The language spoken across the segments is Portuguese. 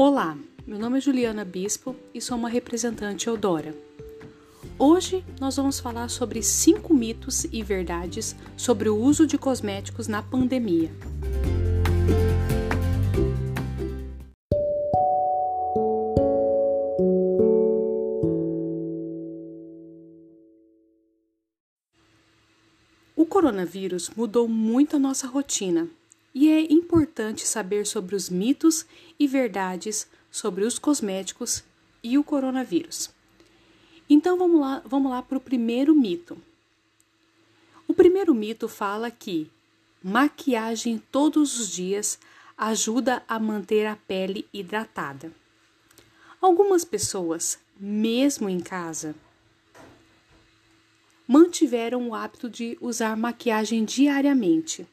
Olá, meu nome é Juliana Bispo e sou uma representante Eudora. Hoje nós vamos falar sobre cinco mitos e verdades sobre o uso de cosméticos na pandemia. O coronavírus mudou muito a nossa rotina e é importante saber sobre os mitos e verdades sobre os cosméticos e o coronavírus. Então vamos lá, vamos lá para o primeiro mito. O primeiro mito fala que maquiagem todos os dias ajuda a manter a pele hidratada. Algumas pessoas, mesmo em casa, mantiveram o hábito de usar maquiagem diariamente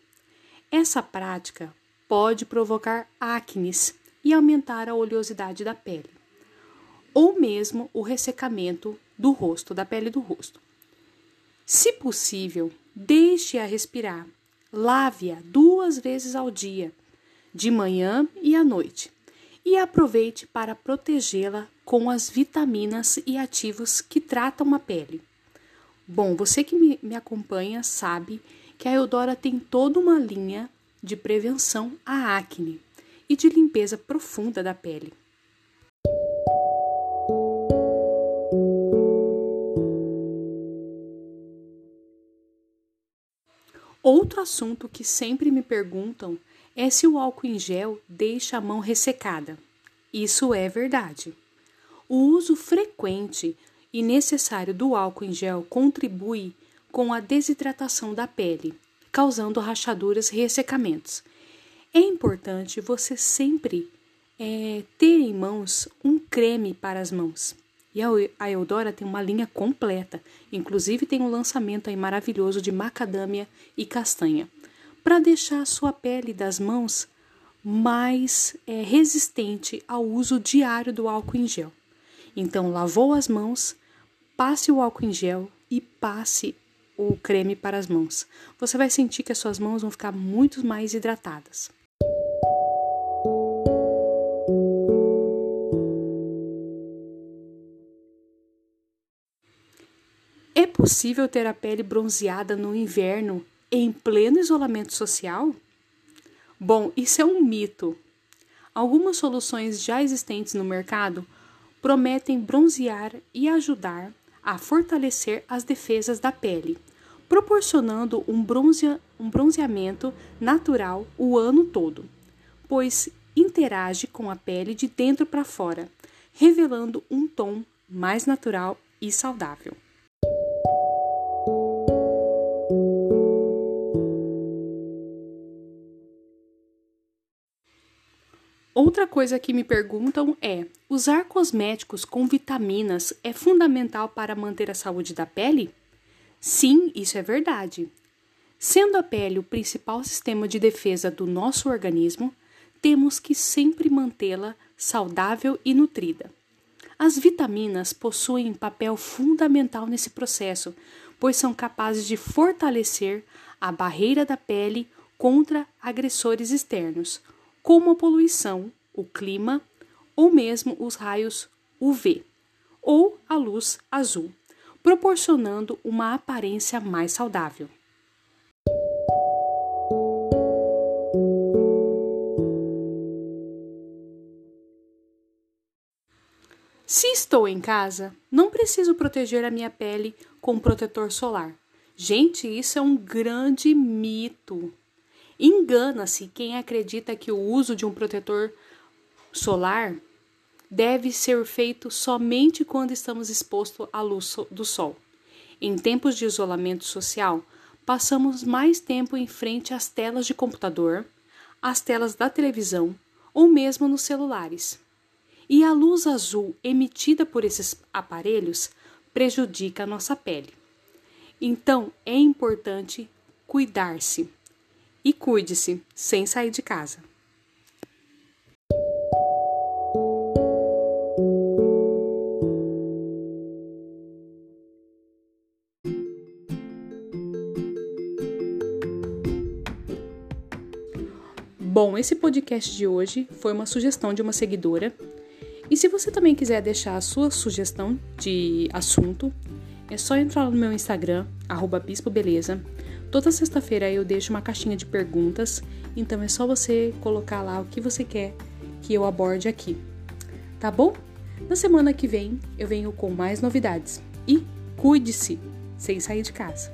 essa prática pode provocar acnes e aumentar a oleosidade da pele, ou mesmo o ressecamento do rosto, da pele do rosto. Se possível, deixe-a respirar. Lave-a duas vezes ao dia, de manhã e à noite, e aproveite para protegê-la com as vitaminas e ativos que tratam a pele. Bom, você que me, me acompanha sabe que a Eudora tem toda uma linha de prevenção à acne e de limpeza profunda da pele. Outro assunto que sempre me perguntam é se o álcool em gel deixa a mão ressecada. Isso é verdade. O uso frequente e necessário do álcool em gel contribui com a desidratação da pele, causando rachaduras e ressecamentos. É importante você sempre é, ter em mãos um creme para as mãos. E a Eudora tem uma linha completa, inclusive tem um lançamento aí maravilhoso de macadâmia e castanha, para deixar a sua pele das mãos mais é, resistente ao uso diário do álcool em gel. Então, lavou as mãos, passe o álcool em gel e passe o creme para as mãos. Você vai sentir que as suas mãos vão ficar muito mais hidratadas. É possível ter a pele bronzeada no inverno em pleno isolamento social? Bom, isso é um mito. Algumas soluções já existentes no mercado prometem bronzear e ajudar a fortalecer as defesas da pele, proporcionando um, bronze, um bronzeamento natural o ano todo, pois interage com a pele de dentro para fora, revelando um tom mais natural e saudável. Outra coisa que me perguntam é: usar cosméticos com vitaminas é fundamental para manter a saúde da pele? Sim, isso é verdade. Sendo a pele o principal sistema de defesa do nosso organismo, temos que sempre mantê-la saudável e nutrida. As vitaminas possuem papel fundamental nesse processo, pois são capazes de fortalecer a barreira da pele contra agressores externos como a poluição, o clima ou mesmo os raios UV ou a luz azul, proporcionando uma aparência mais saudável. Se estou em casa, não preciso proteger a minha pele com protetor solar. Gente, isso é um grande mito. Engana-se quem acredita que o uso de um protetor solar deve ser feito somente quando estamos expostos à luz do sol. Em tempos de isolamento social, passamos mais tempo em frente às telas de computador, às telas da televisão ou mesmo nos celulares. E a luz azul emitida por esses aparelhos prejudica a nossa pele. Então, é importante cuidar-se e cuide-se sem sair de casa. Bom, esse podcast de hoje foi uma sugestão de uma seguidora. E se você também quiser deixar a sua sugestão de assunto, é só entrar no meu Instagram, bispobeleza. Toda sexta-feira eu deixo uma caixinha de perguntas, então é só você colocar lá o que você quer que eu aborde aqui. Tá bom? Na semana que vem eu venho com mais novidades. E cuide-se sem sair de casa.